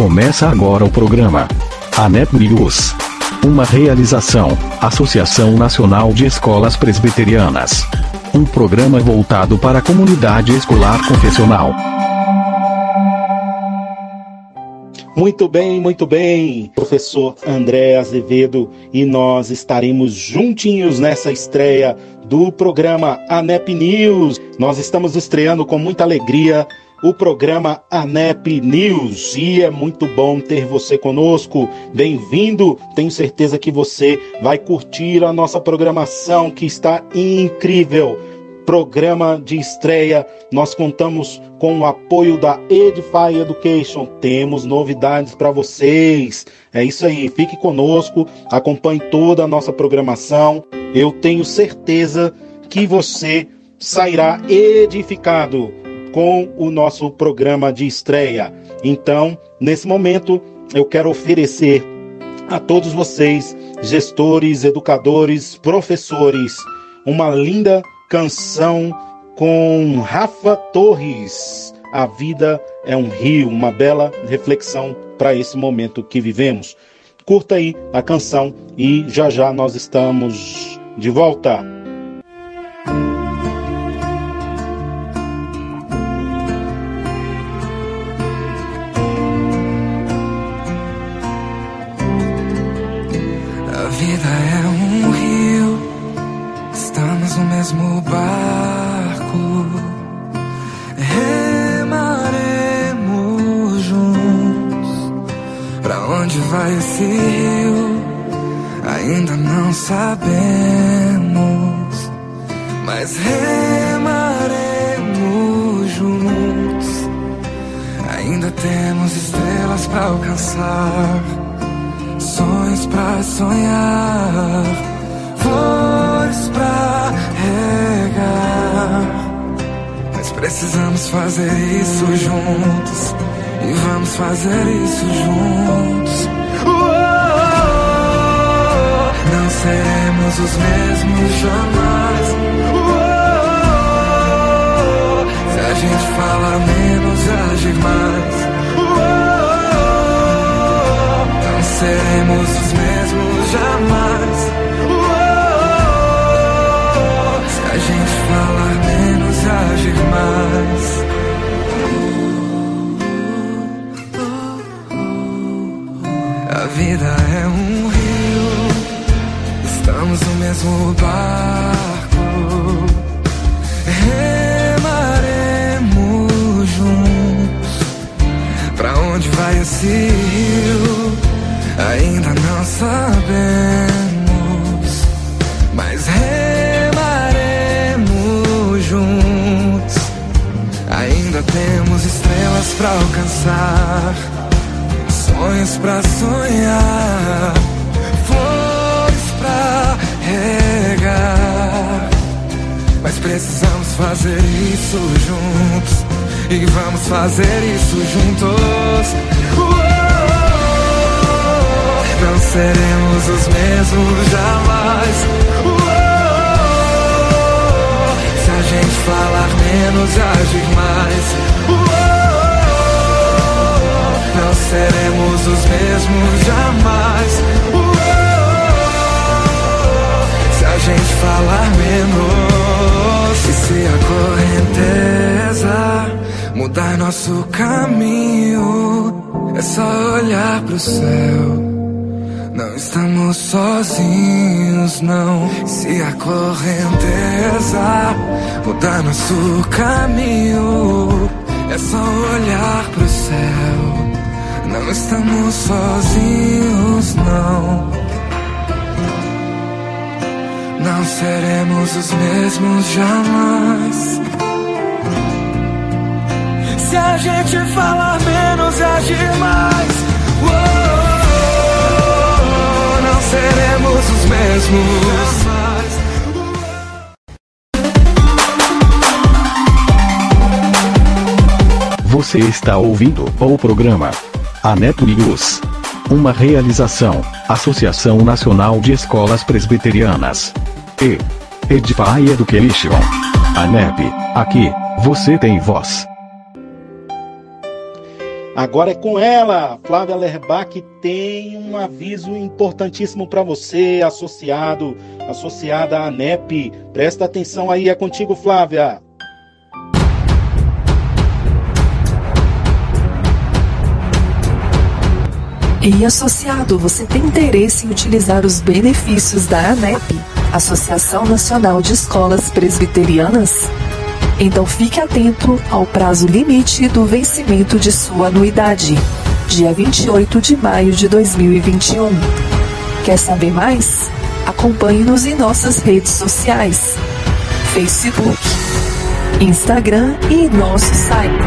Começa agora o programa ANEP News. Uma realização, Associação Nacional de Escolas Presbiterianas. Um programa voltado para a comunidade escolar confessional. Muito bem, muito bem, professor André Azevedo, e nós estaremos juntinhos nessa estreia do programa ANEP News. Nós estamos estreando com muita alegria o programa ANEP News e é muito bom ter você conosco. Bem-vindo, tenho certeza que você vai curtir a nossa programação que está incrível. Programa de estreia, nós contamos com o apoio da Edify Education. Temos novidades para vocês. É isso aí, fique conosco, acompanhe toda a nossa programação. Eu tenho certeza que você sairá edificado com o nosso programa de estreia. Então, nesse momento, eu quero oferecer a todos vocês, gestores, educadores, professores, uma linda canção com Rafa Torres. A vida é um rio, uma bela reflexão para esse momento que vivemos. Curta aí a canção e já já nós estamos de volta. Ainda não sabemos, mas remaremos juntos. Ainda temos estrelas para alcançar, sonhos para sonhar, flores pra mas precisamos fazer isso juntos. E vamos fazer isso juntos. Não seremos os mesmos jamais. Se a gente fala menos agir mais. Não seremos os mesmos jamais. agir mais. A vida é um rio, mesmo barco. Remaremos juntos. Pra onde vai esse rio? Ainda não sabemos, mas Ainda temos estrelas para alcançar, sonhos para sonhar, precisamos fazer isso juntos e vamos fazer isso juntos. Não seremos os mesmos jamais. gente falar menos, agir mais. Não seremos os mesmos jamais. Se a gente falar menos, e se a correnteza mudar nosso caminho, é só olhar pro céu não estamos sozinhos, não. Se a correnteza mudar nosso caminho, é só olhar pro céu. Não estamos sozinhos, não. Não seremos os mesmos jamais. Se a gente falar menos e agir mais. Uou! seremos os mesmos. Você está ouvindo o programa ANEP News. Uma realização, Associação Nacional de Escolas Presbiterianas. E Edify Education. ANEP, aqui, você tem voz. Agora é com ela, Flávia Lerbach tem um aviso importantíssimo para você, associado, associada à ANEP. Presta atenção aí, é contigo, Flávia. E associado, você tem interesse em utilizar os benefícios da ANEP, Associação Nacional de Escolas Presbiterianas? Então fique atento ao prazo limite do vencimento de sua anuidade, dia 28 de maio de 2021. Quer saber mais? Acompanhe-nos em nossas redes sociais: Facebook, Instagram e nosso site.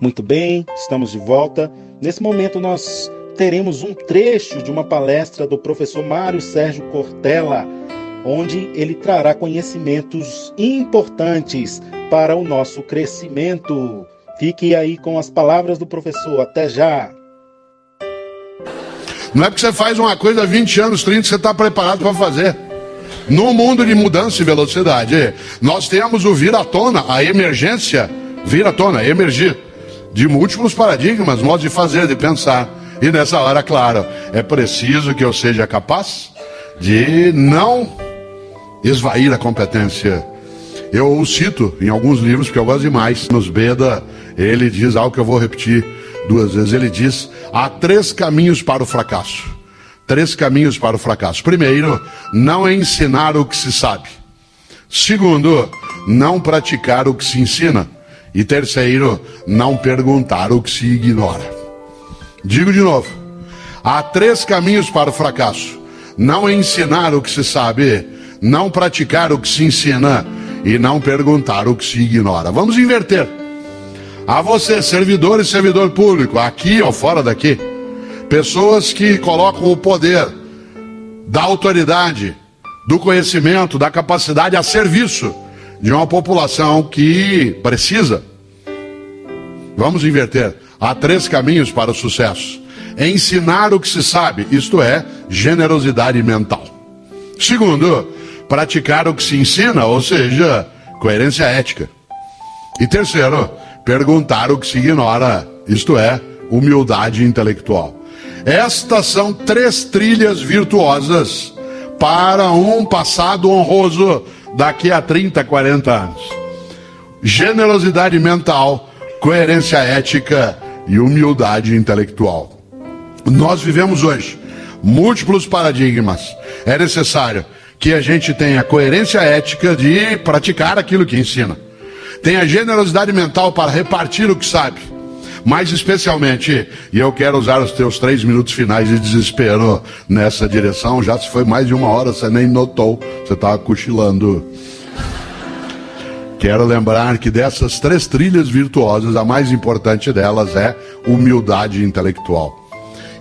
Muito bem, estamos de volta. Nesse momento nós teremos um trecho de uma palestra do professor Mário Sérgio Cortella, onde ele trará conhecimentos importantes para o nosso crescimento. Fique aí com as palavras do professor. Até já! Não é porque você faz uma coisa há 20 anos, 30, você está preparado para fazer. No mundo de mudança e velocidade, nós temos o vir à tona, a emergência, vir à tona, emergir de múltiplos paradigmas, modos de fazer, de pensar. E nessa hora, claro, é preciso que eu seja capaz de não esvair a competência. Eu o cito em alguns livros, porque eu gosto demais. Nos Beda, ele diz algo que eu vou repetir duas vezes. Ele diz: há três caminhos para o fracasso. Três caminhos para o fracasso. Primeiro, não ensinar o que se sabe. Segundo, não praticar o que se ensina. E terceiro, não perguntar o que se ignora. Digo de novo: há três caminhos para o fracasso: não ensinar o que se sabe, não praticar o que se ensina e não perguntar o que se ignora. Vamos inverter. A você, servidor e servidor público, aqui ou fora daqui, pessoas que colocam o poder da autoridade, do conhecimento, da capacidade a serviço de uma população que precisa. Vamos inverter. Há três caminhos para o sucesso: ensinar o que se sabe, isto é, generosidade mental. Segundo, praticar o que se ensina, ou seja, coerência ética. E terceiro, perguntar o que se ignora, isto é, humildade intelectual. Estas são três trilhas virtuosas para um passado honroso daqui a 30, 40 anos. Generosidade mental, coerência ética e humildade intelectual. Nós vivemos hoje múltiplos paradigmas. É necessário que a gente tenha coerência ética de praticar aquilo que ensina. Tenha generosidade mental para repartir o que sabe. Mais especialmente, e eu quero usar os teus três minutos finais de desespero nessa direção, já se foi mais de uma hora, você nem notou, você estava cochilando. Quero lembrar que dessas três trilhas virtuosas, a mais importante delas é humildade intelectual.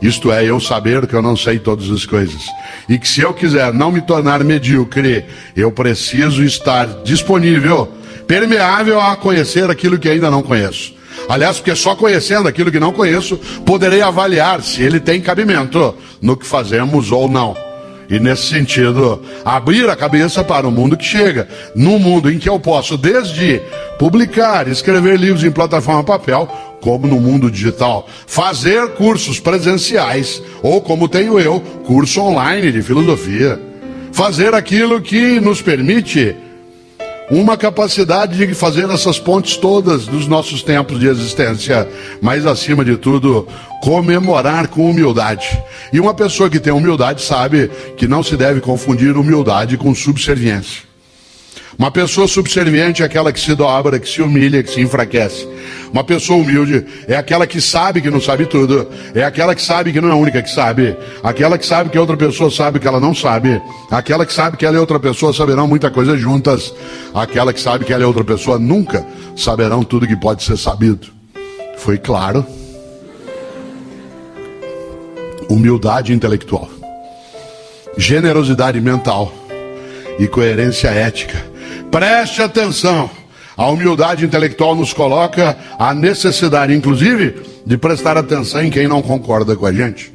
Isto é, eu saber que eu não sei todas as coisas. E que se eu quiser não me tornar medíocre, eu preciso estar disponível, permeável a conhecer aquilo que ainda não conheço. Aliás, porque só conhecendo aquilo que não conheço, poderei avaliar se ele tem cabimento no que fazemos ou não. E nesse sentido, abrir a cabeça para o mundo que chega. Num mundo em que eu posso, desde publicar, escrever livros em plataforma papel, como no mundo digital, fazer cursos presenciais, ou como tenho eu, curso online de filosofia. Fazer aquilo que nos permite uma capacidade de fazer essas pontes todas dos nossos tempos de existência, mas acima de tudo, comemorar com humildade. E uma pessoa que tem humildade sabe que não se deve confundir humildade com subserviência. Uma pessoa subserviente é aquela que se dobra, que se humilha, que se enfraquece. Uma pessoa humilde é aquela que sabe que não sabe tudo, é aquela que sabe que não é a única que sabe, aquela que sabe que outra pessoa sabe que ela não sabe, aquela que sabe que ela e outra pessoa saberão muita coisa juntas, aquela que sabe que ela e outra pessoa nunca saberão tudo que pode ser sabido. Foi claro? Humildade intelectual, generosidade mental e coerência ética Preste atenção. A humildade intelectual nos coloca a necessidade, inclusive, de prestar atenção em quem não concorda com a gente.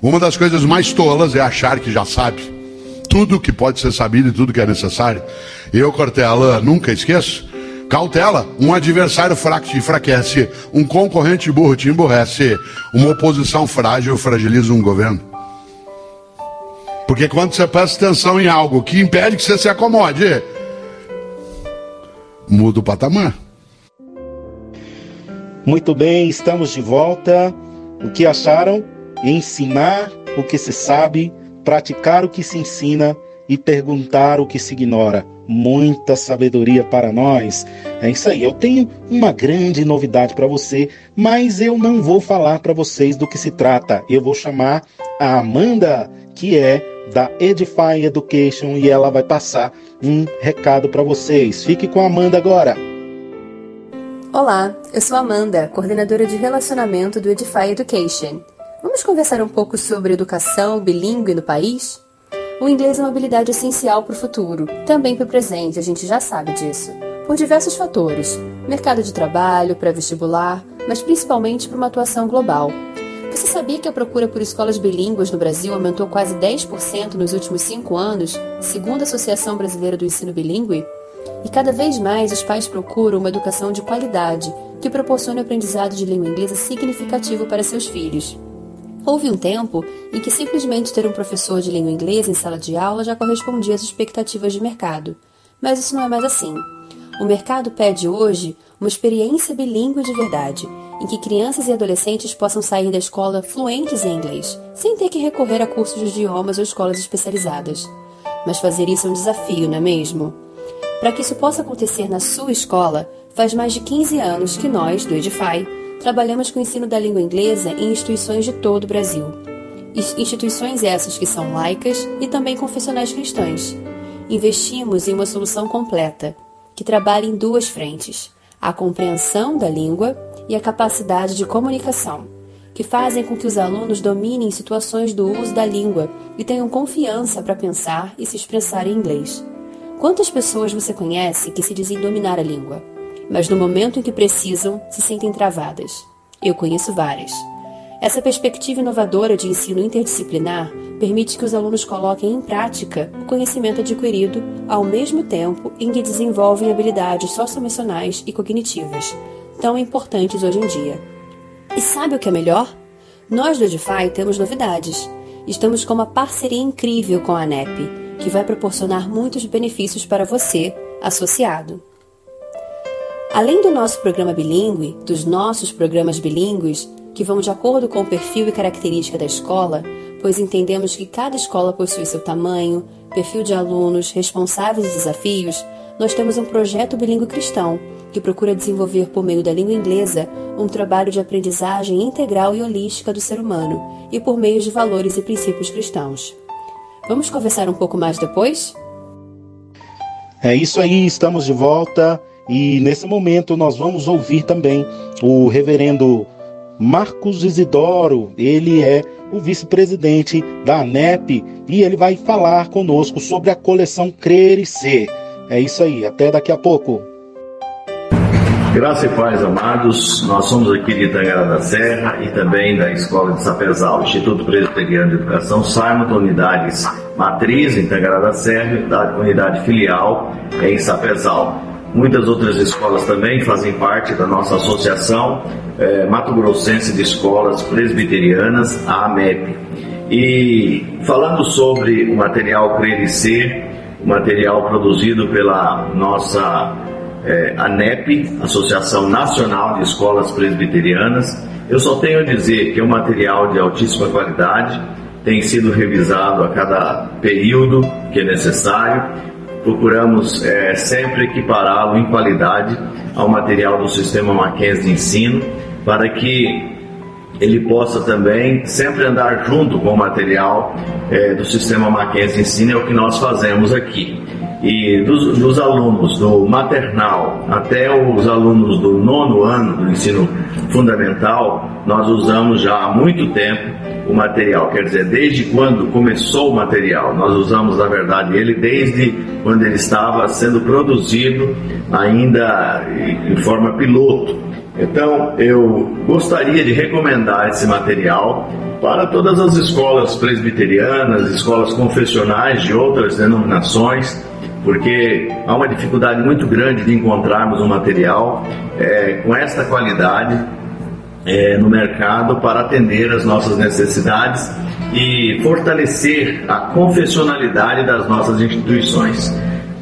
Uma das coisas mais tolas é achar que já sabe tudo que pode ser sabido e tudo que é necessário. Eu, Cortella, nunca esqueço Cautela, um adversário fraco te enfraquece, um concorrente burro te emborrece, uma oposição frágil fragiliza um governo. Porque quando você presta atenção em algo que impede que você se acomode, muda o patamar. Muito bem, estamos de volta. O que acharam? Ensinar o que se sabe, praticar o que se ensina e perguntar o que se ignora muita sabedoria para nós. É isso aí. Eu tenho uma grande novidade para você, mas eu não vou falar para vocês do que se trata. Eu vou chamar a Amanda, que é da Edify Education, e ela vai passar um recado para vocês. Fique com a Amanda agora. Olá, eu sou Amanda, coordenadora de relacionamento do Edify Education. Vamos conversar um pouco sobre educação bilíngue no país? O inglês é uma habilidade essencial para o futuro, também para o presente, a gente já sabe disso, por diversos fatores: mercado de trabalho, pré-vestibular, mas principalmente para uma atuação global. Você sabia que a procura por escolas bilíngues no Brasil aumentou quase 10% nos últimos cinco anos, segundo a Associação Brasileira do Ensino Bilíngue? E cada vez mais os pais procuram uma educação de qualidade que proporcione aprendizado de língua inglesa significativo para seus filhos. Houve um tempo em que simplesmente ter um professor de língua inglesa em sala de aula já correspondia às expectativas de mercado. Mas isso não é mais assim. O mercado pede hoje uma experiência bilíngue de verdade, em que crianças e adolescentes possam sair da escola fluentes em inglês, sem ter que recorrer a cursos de idiomas ou escolas especializadas. Mas fazer isso é um desafio, não é mesmo? Para que isso possa acontecer na sua escola, faz mais de 15 anos que nós, do Edify, trabalhamos com o ensino da língua inglesa em instituições de todo o Brasil. Instituições essas que são laicas e também confessionais cristãs. Investimos em uma solução completa, que trabalha em duas frentes: a compreensão da língua e a capacidade de comunicação, que fazem com que os alunos dominem situações do uso da língua e tenham confiança para pensar e se expressar em inglês. Quantas pessoas você conhece que se dizem dominar a língua? mas no momento em que precisam, se sentem travadas. Eu conheço várias. Essa perspectiva inovadora de ensino interdisciplinar permite que os alunos coloquem em prática o conhecimento adquirido ao mesmo tempo em que desenvolvem habilidades socioemocionais e cognitivas, tão importantes hoje em dia. E sabe o que é melhor? Nós do Edify temos novidades. Estamos com uma parceria incrível com a ANEP, que vai proporcionar muitos benefícios para você, associado. Além do nosso programa bilíngue, dos nossos programas bilíngues, que vão de acordo com o perfil e característica da escola, pois entendemos que cada escola possui seu tamanho, perfil de alunos, responsáveis e desafios, nós temos um projeto bilíngue cristão, que procura desenvolver por meio da língua inglesa um trabalho de aprendizagem integral e holística do ser humano e por meio de valores e princípios cristãos. Vamos conversar um pouco mais depois? É isso aí, estamos de volta. E nesse momento nós vamos ouvir também o reverendo Marcos Isidoro, ele é o vice-presidente da ANEP e ele vai falar conosco sobre a coleção Crer e Ser. É isso aí, até daqui a pouco. Graça e paz, amados. Nós somos aqui de Itangara da Serra e também da Escola de Sapezal, Instituto Presbiteriano de Educação Simon, unidades matriz em Itangara da Serra e unidade filial em Sapezal. Muitas outras escolas também fazem parte da nossa associação é, Mato Grossense de Escolas Presbiterianas, a AMEP. E falando sobre o material Crer e Ser, o material produzido pela nossa é, ANEP, Associação Nacional de Escolas Presbiterianas, eu só tenho a dizer que é um material de altíssima qualidade, tem sido revisado a cada período que é necessário. Procuramos é, sempre equipará-lo em qualidade ao material do sistema Mackenzie de ensino, para que ele possa também sempre andar junto com o material é, do sistema Mackenzie de ensino, é o que nós fazemos aqui. E dos, dos, alunos do maternal até os alunos do nono ano do ensino fundamental, nós usamos já há muito tempo o material, quer dizer, desde quando começou o material. Nós usamos, na verdade, ele desde quando ele estava sendo produzido, ainda em forma piloto. Então, eu gostaria de recomendar esse material para todas as escolas presbiterianas, escolas confessionais de outras denominações, porque há uma dificuldade muito grande de encontrarmos um material é, com esta qualidade é, no mercado para atender as nossas necessidades e fortalecer a confessionalidade das nossas instituições.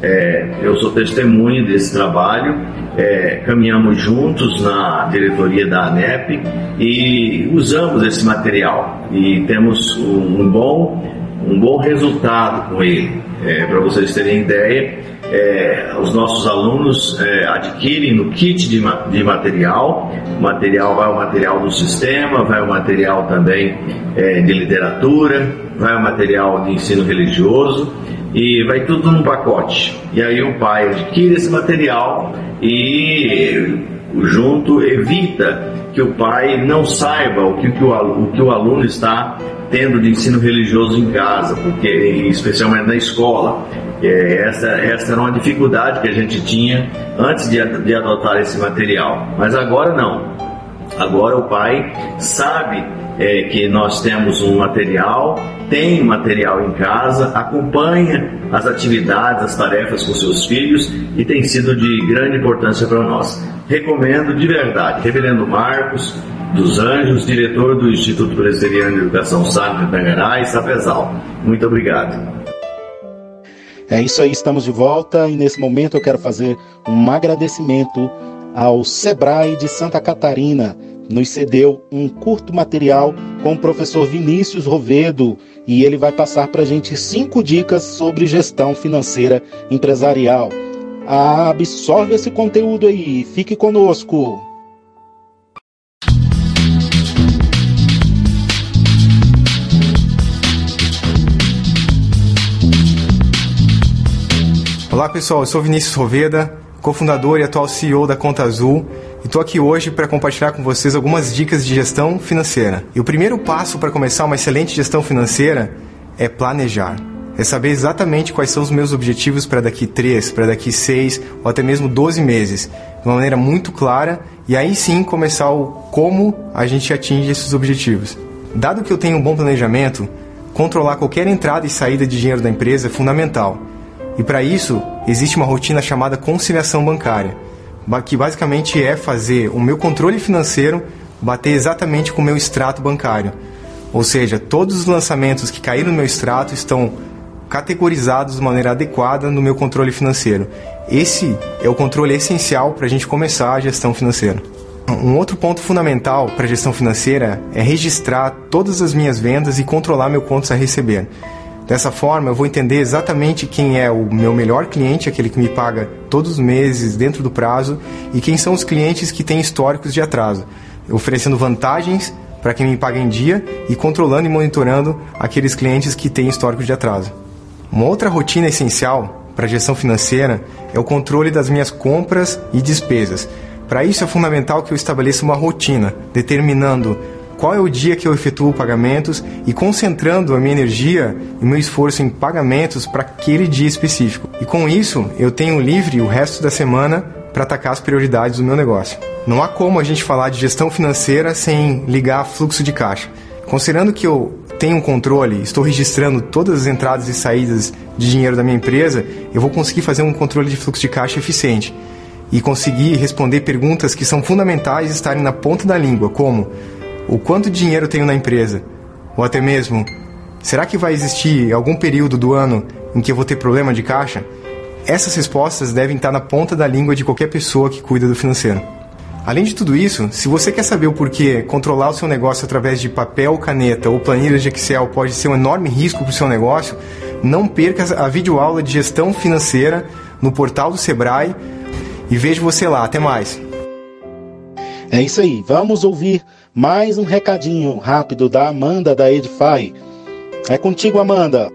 É, eu sou testemunha desse trabalho, é, caminhamos juntos na diretoria da ANEP e usamos esse material. E temos um, bom, um bom resultado com ele. É, Para vocês terem ideia, é, os nossos alunos é, adquirem no kit de, de material, material vai o material do sistema, vai o material também é, de literatura, vai o material de ensino religioso e vai tudo num pacote. E aí o pai adquire esse material e junto evita que o pai não saiba o que, o, o que o aluno está tendo de ensino religioso em casa, porque especialmente na escola. É, essa, essa era uma dificuldade que a gente tinha antes de, de adotar esse material. Mas agora não. Agora o pai sabe é, que nós temos um material, tem material em casa, acompanha as atividades, as tarefas com seus filhos e tem sido de grande importância para nós. Recomendo de verdade, Reverendo Marcos dos Anjos, diretor do Instituto Presbiteriano de Educação de Tangará e Sapezal. Muito obrigado. É isso aí, estamos de volta e nesse momento eu quero fazer um agradecimento ao Sebrae de Santa Catarina. Nos cedeu um curto material com o professor Vinícius Rovedo e ele vai passar para a gente cinco dicas sobre gestão financeira empresarial. Absorve esse conteúdo aí, fique conosco. Olá pessoal, eu sou Vinícius Roveda, cofundador e atual CEO da Conta Azul, e estou aqui hoje para compartilhar com vocês algumas dicas de gestão financeira. E o primeiro passo para começar uma excelente gestão financeira é planejar. É saber exatamente quais são os meus objetivos para daqui 3, para daqui 6 ou até mesmo 12 meses, de uma maneira muito clara, e aí sim começar o como a gente atinge esses objetivos. Dado que eu tenho um bom planejamento, controlar qualquer entrada e saída de dinheiro da empresa é fundamental. E para isso, existe uma rotina chamada conciliação bancária, que basicamente é fazer o meu controle financeiro bater exatamente com o meu extrato bancário. Ou seja, todos os lançamentos que caíram no meu extrato estão categorizados de maneira adequada no meu controle financeiro. Esse é o controle essencial para a gente começar a gestão financeira. Um outro ponto fundamental para a gestão financeira é registrar todas as minhas vendas e controlar meu contas a receber. Dessa forma, eu vou entender exatamente quem é o meu melhor cliente, aquele que me paga todos os meses dentro do prazo, e quem são os clientes que têm históricos de atraso, oferecendo vantagens para quem me paga em dia e controlando e monitorando aqueles clientes que têm históricos de atraso. Uma outra rotina essencial para a gestão financeira é o controle das minhas compras e despesas. Para isso é fundamental que eu estabeleça uma rotina, determinando qual é o dia que eu efetuo pagamentos e concentrando a minha energia e meu esforço em pagamentos para aquele dia específico. E com isso, eu tenho livre o resto da semana para atacar as prioridades do meu negócio. Não há como a gente falar de gestão financeira sem ligar fluxo de caixa. Considerando que eu tenho um controle, estou registrando todas as entradas e saídas de dinheiro da minha empresa, eu vou conseguir fazer um controle de fluxo de caixa eficiente e conseguir responder perguntas que são fundamentais estarem na ponta da língua, como o quanto dinheiro tenho na empresa? Ou até mesmo, será que vai existir algum período do ano em que eu vou ter problema de caixa? Essas respostas devem estar na ponta da língua de qualquer pessoa que cuida do financeiro. Além de tudo isso, se você quer saber o porquê controlar o seu negócio através de papel, caneta ou planilhas de Excel pode ser um enorme risco para o seu negócio, não perca a videoaula de gestão financeira no portal do Sebrae e vejo você lá. Até mais. É isso aí. Vamos ouvir mais um recadinho rápido da Amanda da Edify. É contigo, Amanda.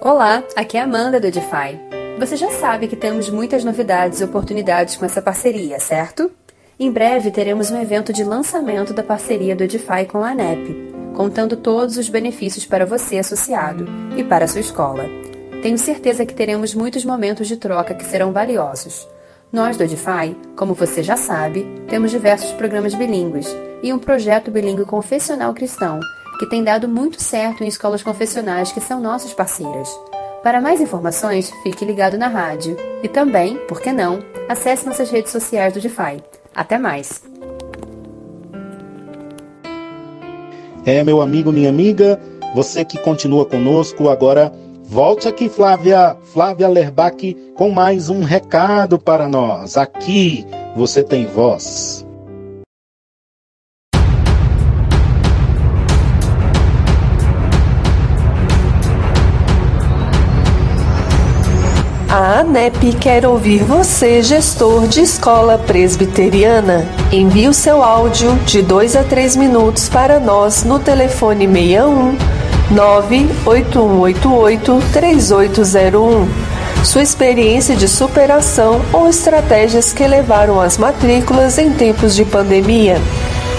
Olá, aqui é a Amanda do Edify. Você já sabe que temos muitas novidades e oportunidades com essa parceria, certo? Em breve teremos um evento de lançamento da parceria do Edify com a ANEP, contando todos os benefícios para você associado e para a sua escola. Tenho certeza que teremos muitos momentos de troca que serão valiosos. Nós do Edify, como você já sabe, temos diversos programas bilíngues e um projeto bilíngue confessional cristão, que tem dado muito certo em escolas confessionais que são nossas parceiras. Para mais informações, fique ligado na rádio. E também, por que não, acesse nossas redes sociais do DeFi. Até mais! É, meu amigo, minha amiga, você que continua conosco agora, volte aqui, Flávia, Flávia Lerbach, com mais um recado para nós. Aqui você tem voz. A ANEP quer ouvir você, gestor de escola presbiteriana. Envie o seu áudio de 2 a 3 minutos para nós no telefone 61 98188 3801. Sua experiência de superação ou estratégias que levaram às matrículas em tempos de pandemia.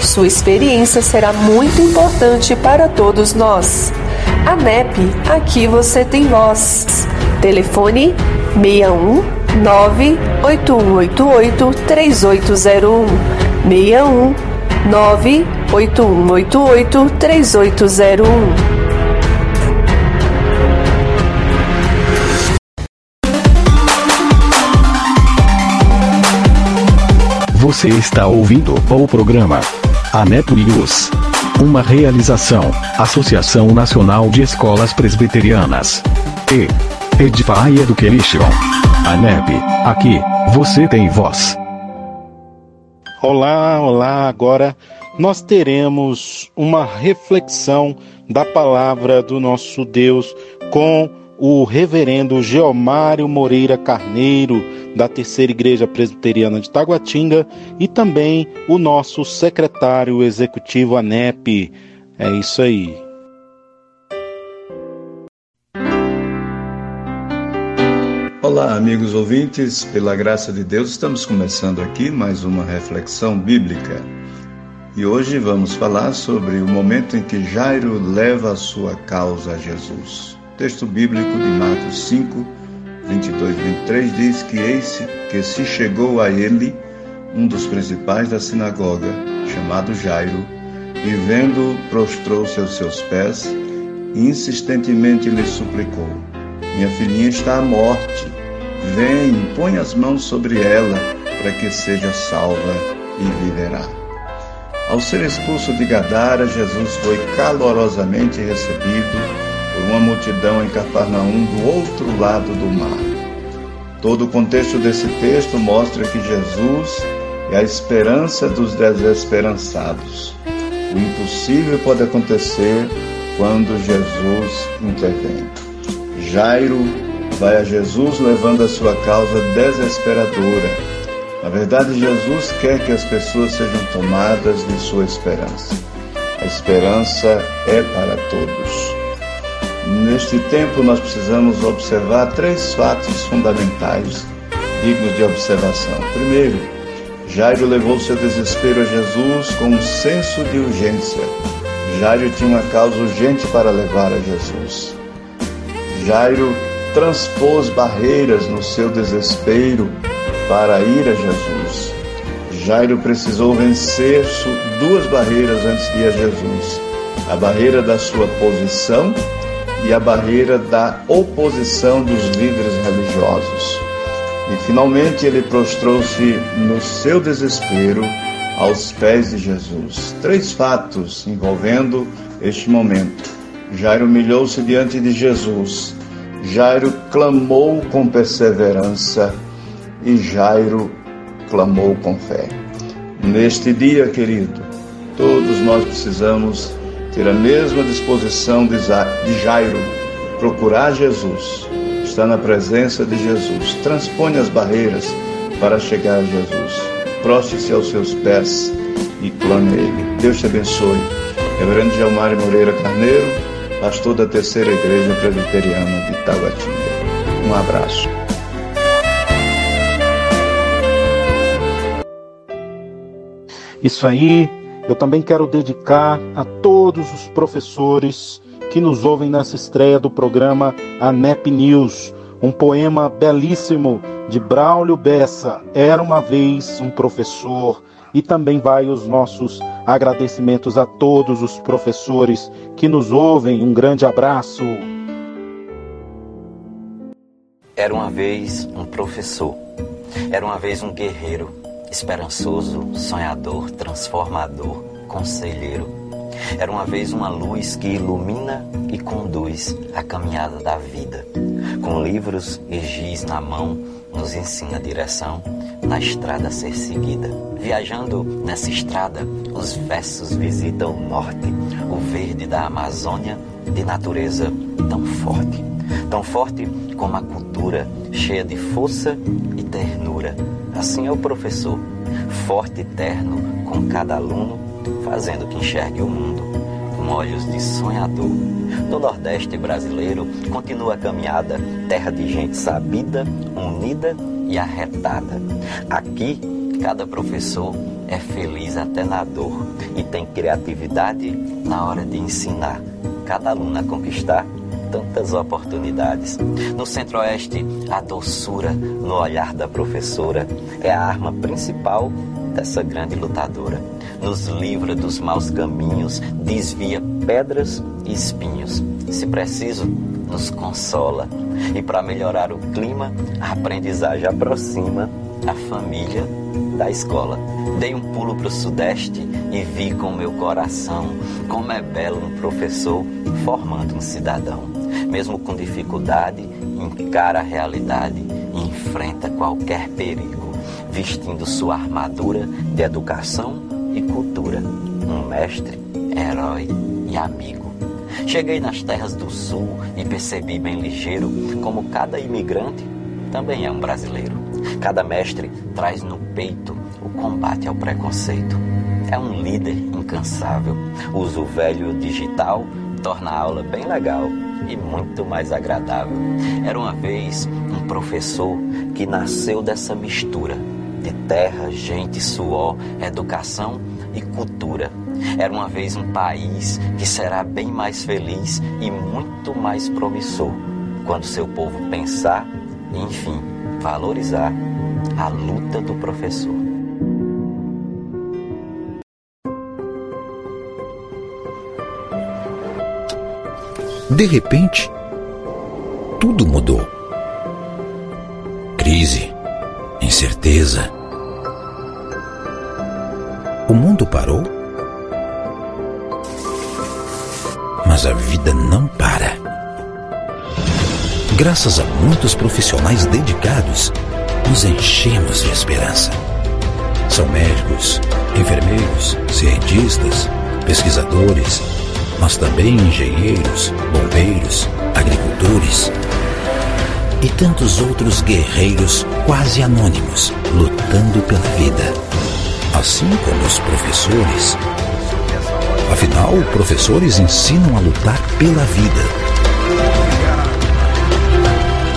Sua experiência será muito importante para todos nós. ANEP, aqui você tem voz. Telefone 61 98188 3801 61 98188 3801 Você está ouvindo o programa ANEP News. Uma realização, Associação Nacional de Escolas Presbiterianas. E Edify Education. ANEP, aqui, você tem voz. Olá, olá, agora nós teremos uma reflexão da palavra do nosso Deus com o reverendo Geomário Moreira Carneiro, da Terceira Igreja Presbiteriana de Taguatinga, e também o nosso secretário executivo ANEP. É isso aí. Olá, amigos ouvintes, pela graça de Deus, estamos começando aqui mais uma reflexão bíblica. E hoje vamos falar sobre o momento em que Jairo leva a sua causa a Jesus. Texto bíblico de Marcos 5, 22 e 23 diz que eis que se chegou a ele um dos principais da sinagoga, chamado Jairo, e vendo, prostrou-se aos seus pés e insistentemente lhe suplicou: Minha filhinha está à morte Vem, põe as mãos sobre ela, para que seja salva e viverá. Ao ser expulso de Gadara, Jesus foi calorosamente recebido por uma multidão em Cafarnaum do outro lado do mar. Todo o contexto desse texto mostra que Jesus é a esperança dos desesperançados. O impossível pode acontecer quando Jesus intervém. Jairo vai a Jesus levando a sua causa desesperadora. Na verdade, Jesus quer que as pessoas sejam tomadas de sua esperança. A esperança é para todos. Neste tempo, nós precisamos observar três fatos fundamentais dignos de observação. Primeiro, Jairo levou seu desespero a Jesus com um senso de urgência. Jairo tinha uma causa urgente para levar a Jesus. Jairo transpôs barreiras no seu desespero para ir a Jesus. Jairo precisou vencer duas barreiras antes de ir a Jesus: a barreira da sua posição e a barreira da oposição dos líderes religiosos. E finalmente ele prostrou-se no seu desespero aos pés de Jesus. Três fatos envolvendo este momento. Jairo humilhou-se diante de Jesus Jairo clamou com perseverança e Jairo clamou com fé. Neste dia, querido, todos nós precisamos ter a mesma disposição de Jairo, procurar Jesus, estar na presença de Jesus, transpõe as barreiras para chegar a Jesus. Proste-se aos seus pés e clame a Ele. Deus te abençoe. Reverendo Gelmar Moreira Carneiro, pastor da Terceira Igreja Presbiteriana de Taguatinga. Um abraço. Isso aí, eu também quero dedicar a todos os professores que nos ouvem nessa estreia do programa ANEP News, um poema belíssimo de Braulio Bessa, Era uma vez um professor, e também vai os nossos agradecimentos a todos os professores que nos ouvem. Um grande abraço. Era uma vez um professor, era uma vez um guerreiro, esperançoso, sonhador, transformador, conselheiro. Era uma vez uma luz que ilumina e conduz a caminhada da vida. Com livros e giz na mão, nos ensina a direção na estrada a ser seguida. Viajando nessa estrada, os versos visitam o norte, o verde da Amazônia, de natureza tão forte. Tão forte como a cultura, cheia de força e ternura. Assim é o professor, forte e terno com cada aluno, fazendo que enxergue o mundo com olhos de sonhador. No Nordeste brasileiro continua a caminhada, terra de gente sabida, unida e arretada. Aqui, cada professor é feliz até na dor e tem criatividade na hora de ensinar cada aluno a conquistar tantas oportunidades. No Centro-Oeste, a doçura no olhar da professora é a arma principal dessa grande lutadora. Nos livra dos maus caminhos, desvia pedras e espinhos. Se preciso, nos consola. E para melhorar o clima, a aprendizagem aproxima a família da escola. Dei um pulo para o Sudeste e vi com meu coração como é belo um professor formando um cidadão. Mesmo com dificuldade, encara a realidade e enfrenta qualquer perigo, vestindo sua armadura de educação e cultura. Um mestre, herói e amigo. Cheguei nas terras do sul e percebi bem ligeiro como cada imigrante também é um brasileiro. Cada mestre traz no peito o combate ao preconceito. É um líder incansável. Usa o velho digital, torna a aula bem legal e muito mais agradável. Era uma vez um professor que nasceu dessa mistura de terra, gente, suor, educação e cultura. Era uma vez um país que será bem mais feliz e muito mais promissor quando seu povo pensar enfim, valorizar a luta do professor. De repente, tudo mudou. Crise, incerteza. O mundo parou, mas a vida não para. Graças a muitos profissionais dedicados, nos enchemos de esperança. São médicos, enfermeiros, cientistas, pesquisadores, mas também engenheiros, bombeiros, agricultores e tantos outros guerreiros quase anônimos lutando pela vida, assim como os professores. Afinal, professores ensinam a lutar pela vida.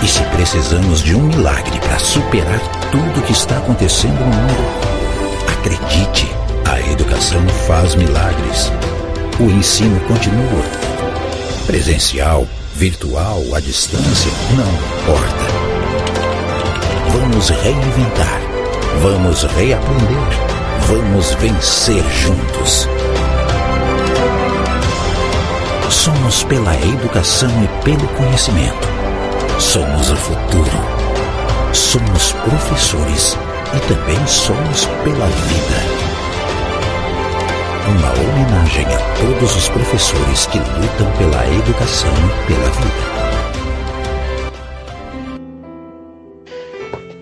E se precisamos de um milagre para superar tudo que está acontecendo no mundo, acredite, a educação faz milagres o ensino continua. Presencial, virtual, à distância, não importa. Vamos reinventar. Vamos reaprender. Vamos vencer juntos. Somos pela educação e pelo conhecimento. Somos o futuro. Somos professores e também somos pela vida uma homenagem a todos os professores que lutam pela educação e pela vida.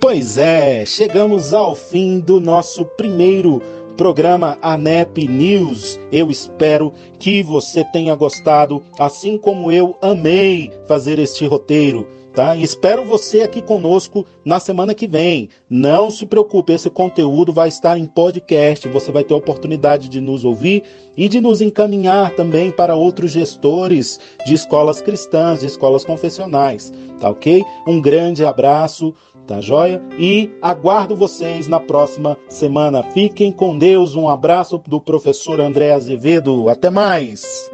Pois é, chegamos ao fim do nosso primeiro programa ANEP News. Eu espero que você tenha gostado, assim como eu amei fazer este roteiro tá? Espero você aqui conosco na semana que vem. Não se preocupe, esse conteúdo vai estar em podcast. Você vai ter a oportunidade de nos ouvir e de nos encaminhar também para outros gestores de escolas cristãs, de escolas confessionais, tá ok? Um grande abraço, tá joia? E aguardo vocês na próxima semana. Fiquem com Deus. Um abraço do professor André Azevedo. Até mais.